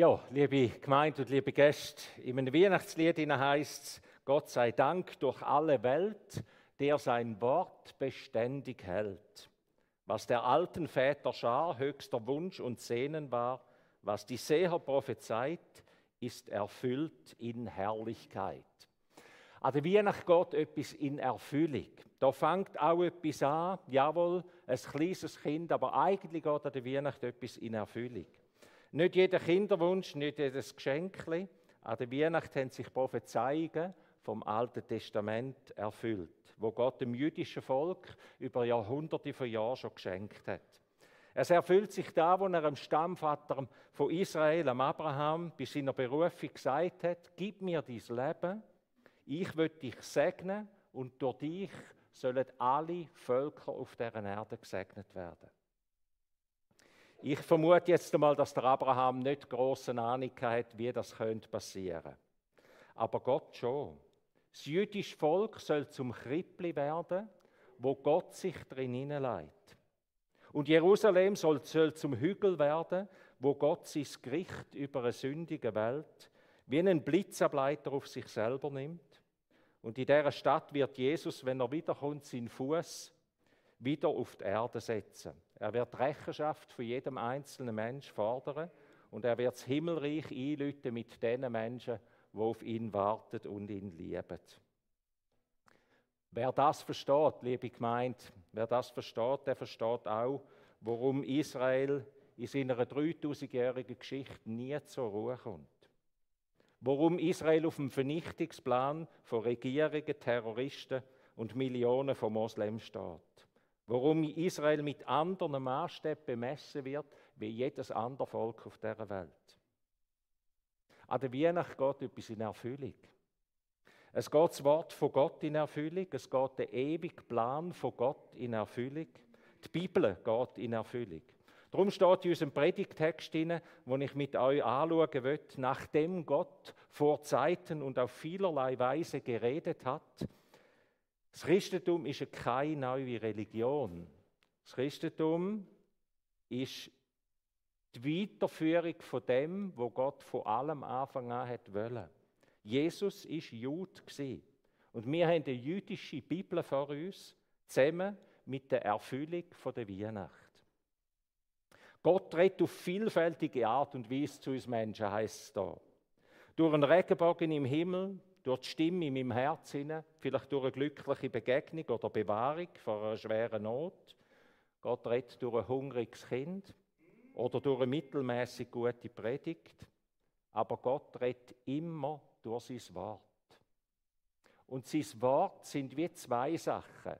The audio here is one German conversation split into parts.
Ja, liebe Gemeinde und liebe Gäste, in einem Weihnachtslied heißt es, Gott sei Dank durch alle Welt, der sein Wort beständig hält. Was der alten Väter Schar höchster Wunsch und Sehnen war, was die Seher prophezeit, ist erfüllt in Herrlichkeit. An der Weihnacht geht etwas in Erfüllung. Da fängt auch etwas an, jawohl, ein kleines Kind, aber eigentlich geht an der Weihnacht etwas in Erfüllung. Nicht jeder Kinderwunsch, nicht jedes Geschenk. An der Weihnacht haben sich Prophezeiungen vom Alten Testament erfüllt, wo Gott dem jüdischen Volk über Jahrhunderte von Jahren schon geschenkt hat. Es erfüllt sich da, wo er dem Stammvater von Israel, am Abraham, bei seiner Berufung gesagt hat: Gib mir dein Leben, ich will dich segnen und durch dich sollen alle Völker auf dieser Erde gesegnet werden. Ich vermute jetzt einmal, dass der Abraham nicht große Ahnung hat, wie das könnte passieren. Aber Gott schon. Das jüdische Volk soll zum Krippli werden, wo Gott sich drin hineinlegt. Und Jerusalem soll, soll zum Hügel werden, wo Gott sein Gericht über eine sündige Welt wie einen Blitzableiter auf sich selber nimmt. Und in dieser Stadt wird Jesus, wenn er wiederkommt, seinen Fuß wieder auf die Erde setzen. Er wird Rechenschaft von jedem einzelnen Mensch fordern und er wird das Himmelreich einlüten mit den Menschen, die auf ihn warten und ihn lieben. Wer das versteht, liebe Gemeinde, wer das versteht, der versteht auch, warum Israel in seiner 3000-jährigen Geschichte nie zur Ruhe kommt. Warum Israel auf dem Vernichtungsplan von Regierungen, Terroristen und Millionen von Moslems steht. Warum Israel mit anderen Maßstäben bemessen wird, wie jedes andere Volk auf dieser Welt. An der Weihnacht geht etwas in Erfüllung. Es geht das Wort von Gott in Erfüllung, es geht der ewige Plan von Gott in Erfüllung. Die Bibel geht in Erfüllung. Darum steht in unserem Predigtext, den ich mit euch anschauen will, nachdem Gott vor Zeiten und auf vielerlei Weise geredet hat, das Christentum ist keine neue Religion. Das Christentum ist die Weiterführung von dem, wo Gott von allem Anfang an hat wollen. Jesus ist Jud und wir haben die jüdische Bibel vor uns zusammen mit der Erfüllung der Weihnacht. Gott redet auf vielfältige Art und Weise zu uns Menschen, heißt es da. Durch einen Regenbogen im Himmel, durch die Stimme in meinem Herzen, vielleicht durch eine glückliche Begegnung oder Bewahrung vor einer schweren Not. Gott redet durch ein hungriges Kind oder durch eine mittelmäßig gute Predigt. Aber Gott redet immer durch sein Wort. Und sein Wort sind wie zwei Sachen.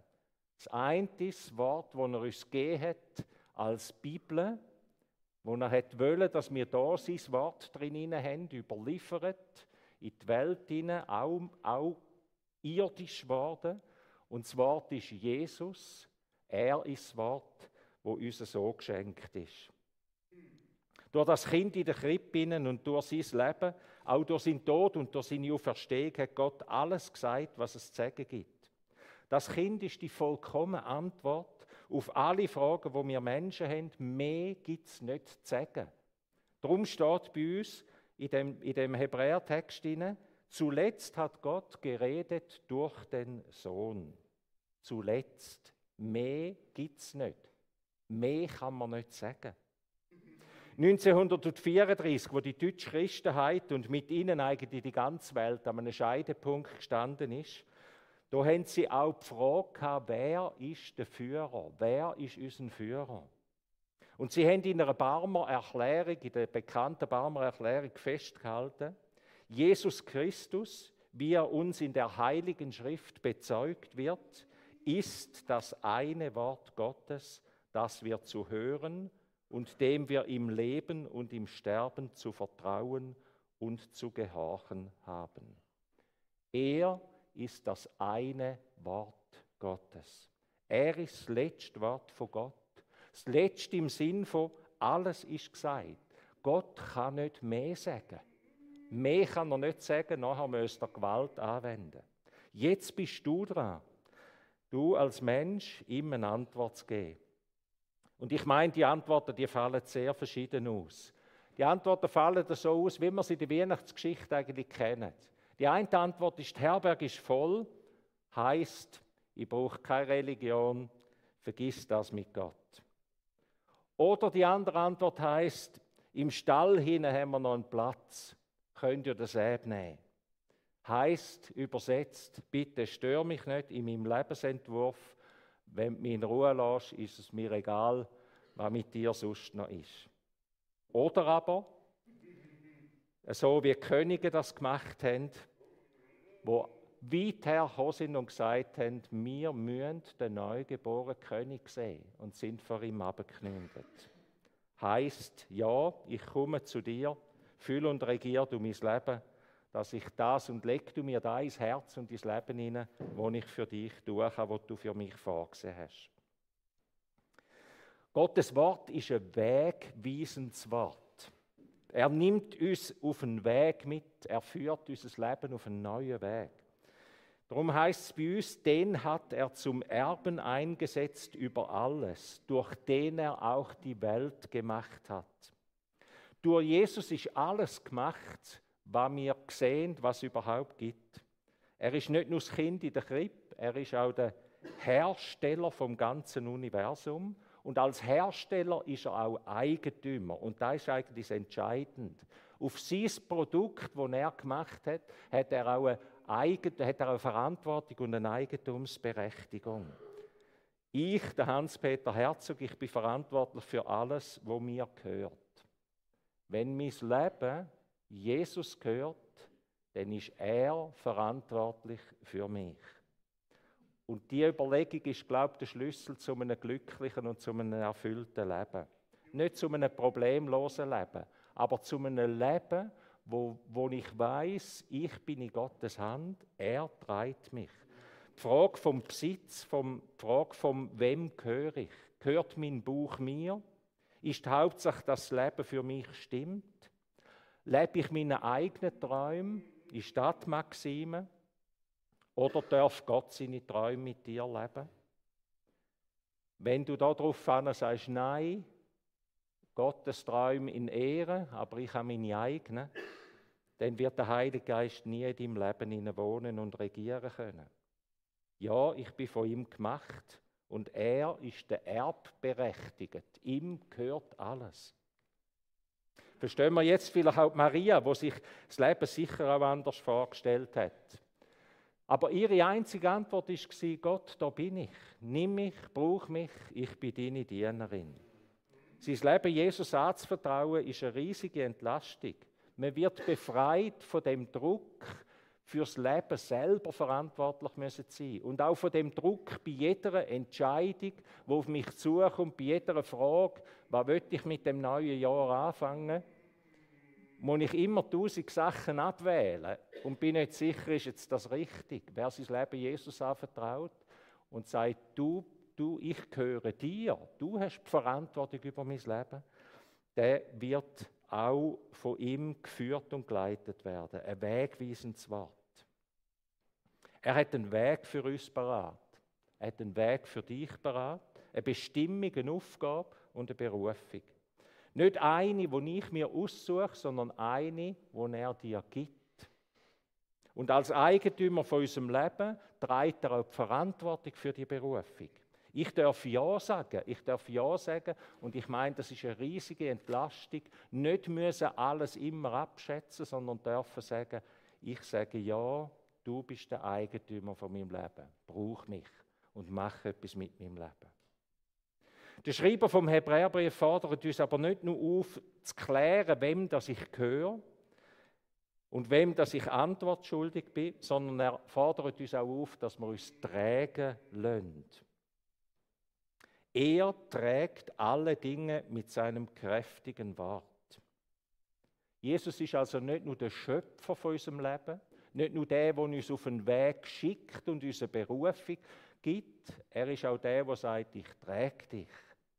Das eine ist das Wort, das er uns gegeben hat als Bibel, wo er wollen, dass wir da sein Wort drin haben, überliefert, in die Welt hinein, auch, auch irdisch geworden. Und das Wort ist Jesus. Er ist das Wort, wo uns so geschenkt ist. Durch das Kind in der Krippe und durch sein Leben, auch durch seinen Tod und durch seine Auferstehung hat Gott alles gesagt, was es zu sagen gibt. Das Kind ist die vollkommene Antwort auf alle Fragen, wo wir Menschen haben. Mehr gibt es nicht zu sagen. Darum steht bei uns in dem, in dem Hebräertext zuletzt hat Gott geredet durch den Sohn. Zuletzt. Mehr gibt es nicht. Mehr kann man nicht sagen. 1934, wo die deutsche Christenheit und mit ihnen eigentlich die ganze Welt an einem Scheidepunkt gestanden ist, da haben sie auch die Frage gehabt, wer ist der Führer? Wer ist unser Führer? Und sie haben in einer Barmer Erklärung, in der bekannten Barmer Erklärung festgehalten, Jesus Christus, wie er uns in der Heiligen Schrift bezeugt wird, ist das eine Wort Gottes, das wir zu hören und dem wir im Leben und im Sterben zu vertrauen und zu gehorchen haben. Er ist das eine Wort Gottes. Er ist das letzte Wort von Gott. Das letzte im Sinn von alles ist gesagt. Gott kann nicht mehr sagen. Mehr kann er nicht sagen, nachher müsste er Gewalt anwenden. Jetzt bist du dran, du als Mensch ihm eine Antwort zu geben. Und ich meine, die Antworten, die fallen sehr verschieden aus. Die Antworten fallen so aus, wie wir sie in der Weihnachtsgeschichte eigentlich kennen. Die eine Antwort ist, die Herberge ist voll, heißt, ich brauche keine Religion, vergiss das mit Gott. Oder die andere Antwort heißt, im Stall hinten haben wir noch einen Platz, könnt ihr das abnehmen. Heißt übersetzt, bitte stör mich nicht in meinem Lebensentwurf. Wenn du mich in Ruhe lässt, ist es mir egal, was mit dir sonst noch ist. Oder aber, so wie Könige das gemacht haben, wo weit hergekommen sind und gesagt haben, wir müssen den neugeborenen König sehen und sind vor ihm abgeknündet. Heißt, ja, ich komme zu dir, fühl und regier du mein Leben, dass ich das und leg du mir da ins Herz und ins Leben hinein, wo ich für dich kann, was du für mich vorgesehen hast. Gottes Wort ist ein wegweisendes Wort. Er nimmt uns auf einen Weg mit, er führt unser Leben auf einen neuen Weg. Darum heißt es bei uns, den hat er zum Erben eingesetzt über alles, durch den er auch die Welt gemacht hat. Durch Jesus ist alles gemacht, was wir sehen, was es überhaupt gibt. Er ist nicht nur das Kind in der Krippe, er ist auch der Hersteller vom ganzen Universum. Und als Hersteller ist er auch Eigentümer. Und da ist eigentlich entscheidend. Auf sein Produkt, das er gemacht hat, hat er auch eine, Eigen, hat er eine Verantwortung und eine Eigentumsberechtigung. Ich, der Hans-Peter Herzog, ich bin verantwortlich für alles, was mir gehört. Wenn mein Leben Jesus gehört, dann ist er verantwortlich für mich. Und die Überlegung ist, glaube ich, der Schlüssel zu einem glücklichen und zu einem erfüllten Leben. Nicht zu einem problemlosen Leben, aber zu einem Leben, wo, wo ich weiß, ich bin in Gottes Hand, er treibt mich. Die Frage vom Besitz, vom, die Frage vom Wem gehöre ich? Gehört mein Buch mir? Ist die Hauptsache, dass das Leben für mich stimmt? Lebe ich meine eigenen Träume? Ist das die Maxime? Oder darf Gott seine Träume mit dir leben? Wenn du darauf sagst, nein, Gottes Träume in Ehre, aber ich habe meine eigenen, dann wird der Heilige Geist nie in deinem Leben wohnen und regieren können. Ja, ich bin von ihm gemacht und er ist der Erbberechtigte. Ihm gehört alles. Verstehen wir jetzt vielleicht auch Maria, wo sich das Leben sicher auch anders vorgestellt hat. Aber ihre einzige Antwort war, Gott, da bin ich. Nimm mich, brauch mich, ich bin deine Dienerin. Sein Leben Jesus anzuvertrauen, ist eine riesige Entlastung. Man wird befreit von dem Druck, fürs Leben selber verantwortlich müssen sein. Und auch von dem Druck bei jeder Entscheidung, die auf mich zukommt, bei jeder Frage, was will ich mit dem neuen Jahr anfangen, muss ich immer tausend Sachen abwählen und bin nicht sicher, ist jetzt das richtig. Wer sein Leben Jesus anvertraut und sagt, du, du, ich gehöre dir, du hast die Verantwortung über mein Leben, der wird auch von ihm geführt und geleitet werden. Ein wegweisendes Wort. Er hat einen Weg für uns parat. Er hat einen Weg für dich parat. Eine Bestimmung, eine Aufgabe und eine Berufung. Nicht eine, die ich mir aussuche, sondern eine, die er dir gibt. Und als Eigentümer von unserem Leben trägt er auch die Verantwortung für die Berufung. Ich darf Ja sagen, ich darf Ja sagen und ich meine, das ist eine riesige Entlastung. Nicht müssen alles immer abschätzen, sondern dürfen sagen, ich sage Ja, du bist der Eigentümer von meinem Leben. Brauch mich und mach etwas mit meinem Leben. Der Schreiber vom Hebräerbrief fordert uns aber nicht nur auf, zu klären, wem das ich gehöre und wem das ich Antwort schuldig bin, sondern er fordert uns auch auf, dass wir uns trägen lassen. Er trägt alle Dinge mit seinem kräftigen Wort. Jesus ist also nicht nur der Schöpfer von unserem Leben, nicht nur der, der uns auf den Weg schickt und unsere Berufung gibt, er ist auch der, der sagt, ich träge dich.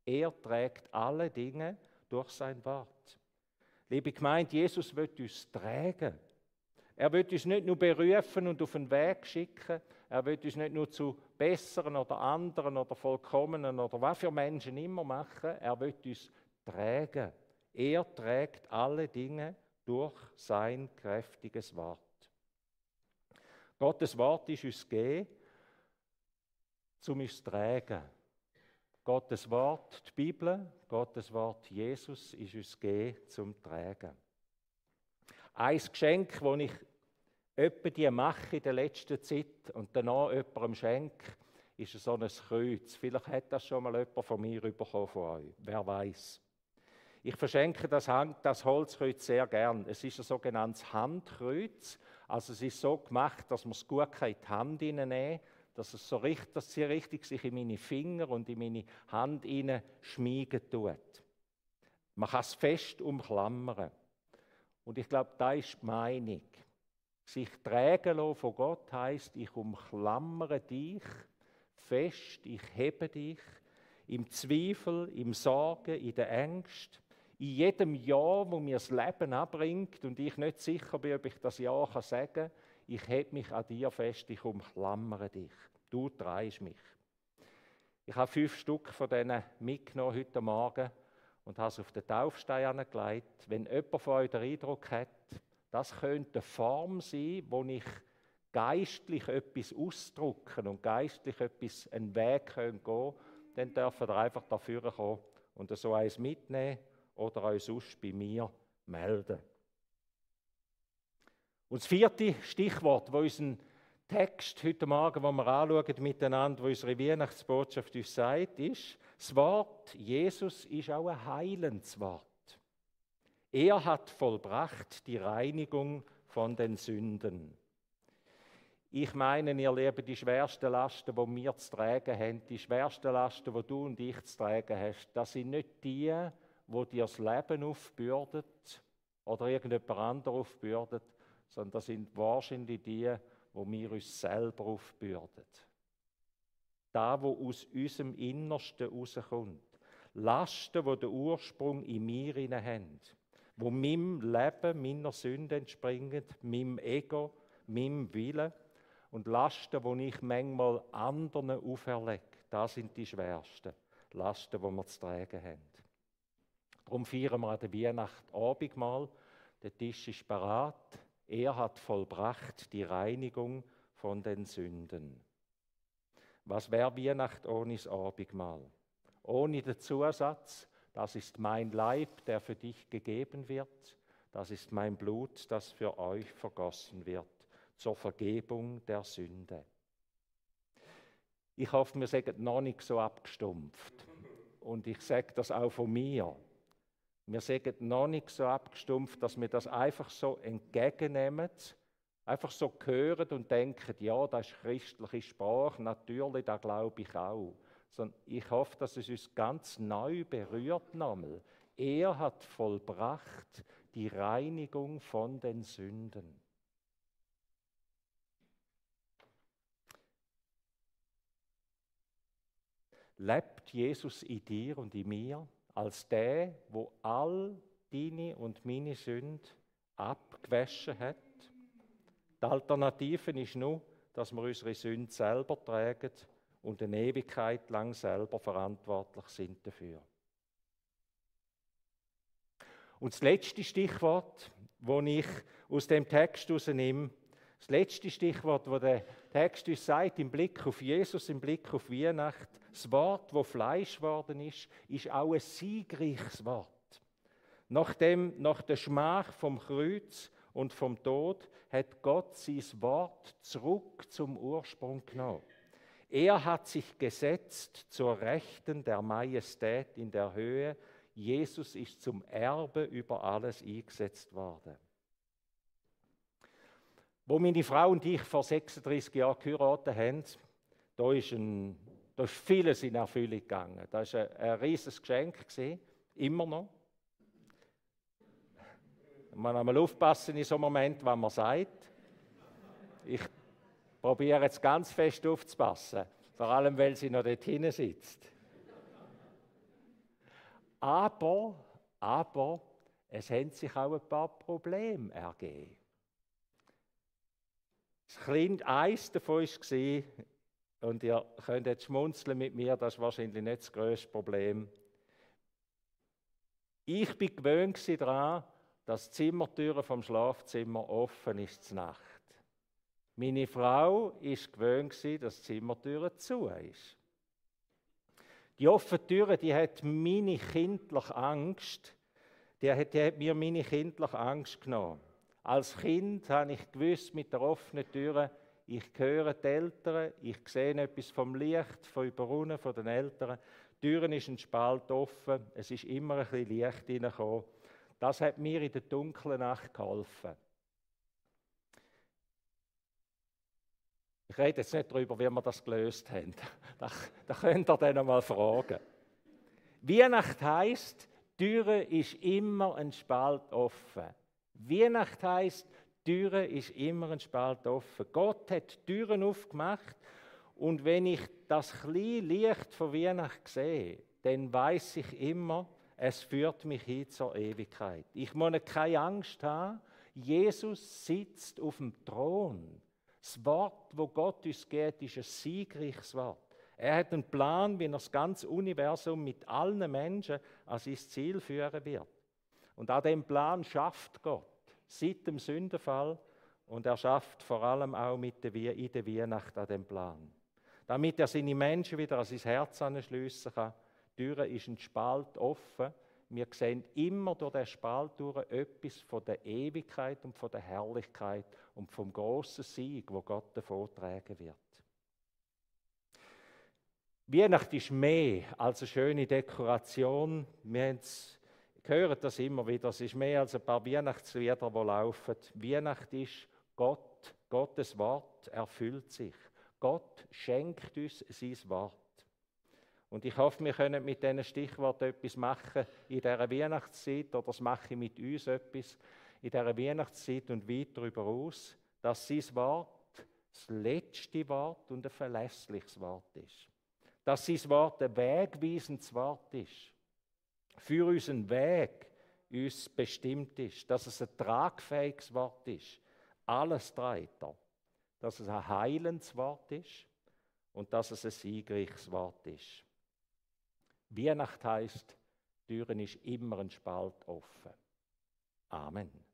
Er trägt alle Dinge durch sein Wort. Liebe Gemeinde, Jesus wird uns tragen. Er wird uns nicht nur berufen und auf den Weg schicken, er wird uns nicht nur zu besseren oder anderen oder vollkommenen oder was für Menschen immer machen, er wird uns tragen Er trägt alle Dinge durch sein kräftiges Wort. Gottes Wort ist uns gegeben, um uns zu tragen. Gottes Wort, die Bibel, Gottes Wort Jesus ist uns gegeben zum Tragen. Ein Geschenk, das ich die mache in der letzten Zeit und danach jemandem schenke, ist so ein Kreuz. Vielleicht hat das schon mal jemand von mir bekommen von euch. Wer weiß. Ich verschenke das, Hand, das Holzkreuz sehr gern. Es ist ein sogenanntes Handkreuz. Also es ist so gemacht, dass man es gut in die Hand hineinnehmen kann, dass es so richtig, dass sie richtig sich in meine Finger und in meine Hand schmiegen tut. Man kann es fest umklammern. Und ich glaube, da ist die Meinung. Sich tragen lassen von Gott heißt, ich umklammere dich fest, ich hebe dich im Zweifel, im Sorgen, in der Angst, in jedem Jahr, wo mir das Leben abbringt und ich nicht sicher bin, ob ich das Ja kann sagen kann, ich hebe mich an dir fest, ich umklammere dich. Du trägst mich. Ich habe fünf Stück von denen mitgenommen heute Morgen und habe es auf den Taufstein angelegt. Wenn jemand von euch den Eindruck hat, das könnte eine Form sein, wo ich geistlich etwas ausdrücken und geistlich etwas einen Weg gehen können, dann dürfen ihr einfach dafür kommen und so eins mitnehmen oder euch sonst bei mir melden. Und das vierte Stichwort, wo unseren Text heute Morgen, wo wir anschauen miteinander, wo unsere Weihnachtsbotschaft uns sagt, ist, das Wort Jesus ist auch ein heilendes Wort. Er hat vollbracht die Reinigung von den Sünden. Ich meine, ihr Lieben, die schwersten Lasten, die wir zu tragen haben, die schwersten Lasten, die du und ich zu tragen hast, das sind nicht die, wo dir das Leben aufbürdet oder irgendjemand anderes aufbürdet, sondern das sind wahrscheinlich die, wo wir uns selber aufbürden. Da, wo aus unserem Innersten rauskommt. Lasten, wo der Ursprung in mir haben wo meinem Leben, meiner Sünde entspringen, meinem Ego, meinem Willen und Lasten, die ich manchmal anderen auferlege, das sind die schwersten Lasten, die wir zu tragen haben. Darum feiern wir an der Weihnacht Abendmahl. Der Tisch ist parat. Er hat vollbracht die Reinigung von den Sünden. Was wäre Weihnacht ohne das Abendmahl? Ohne den Zusatz, das ist mein Leib, der für dich gegeben wird. Das ist mein Blut, das für euch vergossen wird, zur Vergebung der Sünde. Ich hoffe, wir sagen noch nicht so abgestumpft. Und ich sage das auch von mir. Wir sagen noch nicht so abgestumpft, dass wir das einfach so entgegennehmen, einfach so hören und denken, ja, das ist christliche Sprache, natürlich, da glaube ich auch sondern ich hoffe, dass es uns ganz neu berührt nochmal. Er hat vollbracht die Reinigung von den Sünden. Lebt Jesus in dir und in mir als der, wo all deine und meine Sünden abgewaschen hat? Die Alternative ist nur, dass wir unsere Sünden selber tragen und eine Ewigkeit lang selber verantwortlich sind dafür. Und das letzte Stichwort, das ich aus dem Text herausnehme, das letzte Stichwort, wo der Text uns sagt, im Blick auf Jesus, im Blick auf Weihnacht, das Wort, wo Fleisch geworden ist, ist auch ein siegreiches Wort. Nach, dem, nach der Schmach vom Kreuz und vom Tod hat Gott sein Wort zurück zum Ursprung genommen. Er hat sich gesetzt zur Rechten der Majestät in der Höhe. Jesus ist zum Erbe über alles eingesetzt worden. Wo meine Frau und ich vor 36 Jahren geheiratet haben, da ist, ein, da ist vieles in Erfüllung gegangen. Das war ein, ein riesiges Geschenk, gewesen, immer noch. Man muss einmal aufpassen in so einem Moment, was man sagt. Ich probiere jetzt ganz fest aufzupassen. Vor allem, weil sie noch dort hinten sitzt. Aber, aber, es haben sich auch ein paar Probleme ergeben. Das Kind, eins davon war, und ihr könnt jetzt schmunzeln mit mir, das ist wahrscheinlich nicht das größte Problem. Ich bin gewöhnt daran, dass die Zimmertüre vom Schlafzimmer offen ist zur Nacht. Meine Frau ist gewöhnt dass die Zimmertüre zu ist. Die offene Türe, die hat meine kindliche Angst, die hat, die hat mir meine kindliche Angst genommen. Als Kind habe ich gewusst, mit der offenen Türe, ich höre die Eltern, ich sehe etwas vom Licht, von überrunnen von den Eltern. Die Türen ist ein Spalt offen, es ist immer ein bisschen Licht hineingekommen. Das hat mir in der dunklen Nacht geholfen. Ich rede jetzt nicht darüber, wie wir das gelöst haben. Da, da könnt ihr dann mal fragen. Weihnacht die Türe ist immer ein Spalt offen. Weihnacht die Türe ist immer ein Spalt offen. Gott hat Türen aufgemacht und wenn ich das kleine Licht von Weihnacht sehe, dann weiß ich immer, es führt mich hin zur Ewigkeit. Ich muss keine Angst haben. Jesus sitzt auf dem Thron. Das Wort, wo Gott uns gibt, ist ein siegreiches Wort. Er hat einen Plan, wie er das ganze Universum mit allen Menschen an sein Ziel führen wird. Und an dem Plan schafft Gott seit dem Sündenfall und er schafft vor allem auch mit der, in der Weihnacht an dem Plan. Damit er seine Menschen wieder an sein Herz anschliessen kann. Die Tür ist ein Spalt offen. Wir sehen immer durch den Spalt durch etwas von der Ewigkeit und von der Herrlichkeit und vom großen Sieg, wo Gott davon tragen wird. Weihnacht ist mehr als eine schöne Dekoration. Wir hören das immer wieder. Es ist mehr als ein paar Weihnachtslieder, die laufen. Weihnacht ist Gott, Gottes Wort erfüllt sich. Gott schenkt uns sein Wort. Und ich hoffe, wir können mit diesen Stichworten etwas machen in dieser Weihnachtszeit, oder das mache ich mit uns etwas in dieser Weihnachtszeit und weit darüber aus, dass sein Wort das letzte Wort und ein verlässliches Wort ist. Dass sein Wort ein wegweisendes Wort ist. Für unseren Weg uns bestimmt ist. Dass es ein tragfähiges Wort ist. Alles trägt. Dass es ein heilendes Wort ist und dass es ein siegreiches Wort ist. Weihnacht heißt, Türen ist immer ein Spalt offen. Amen.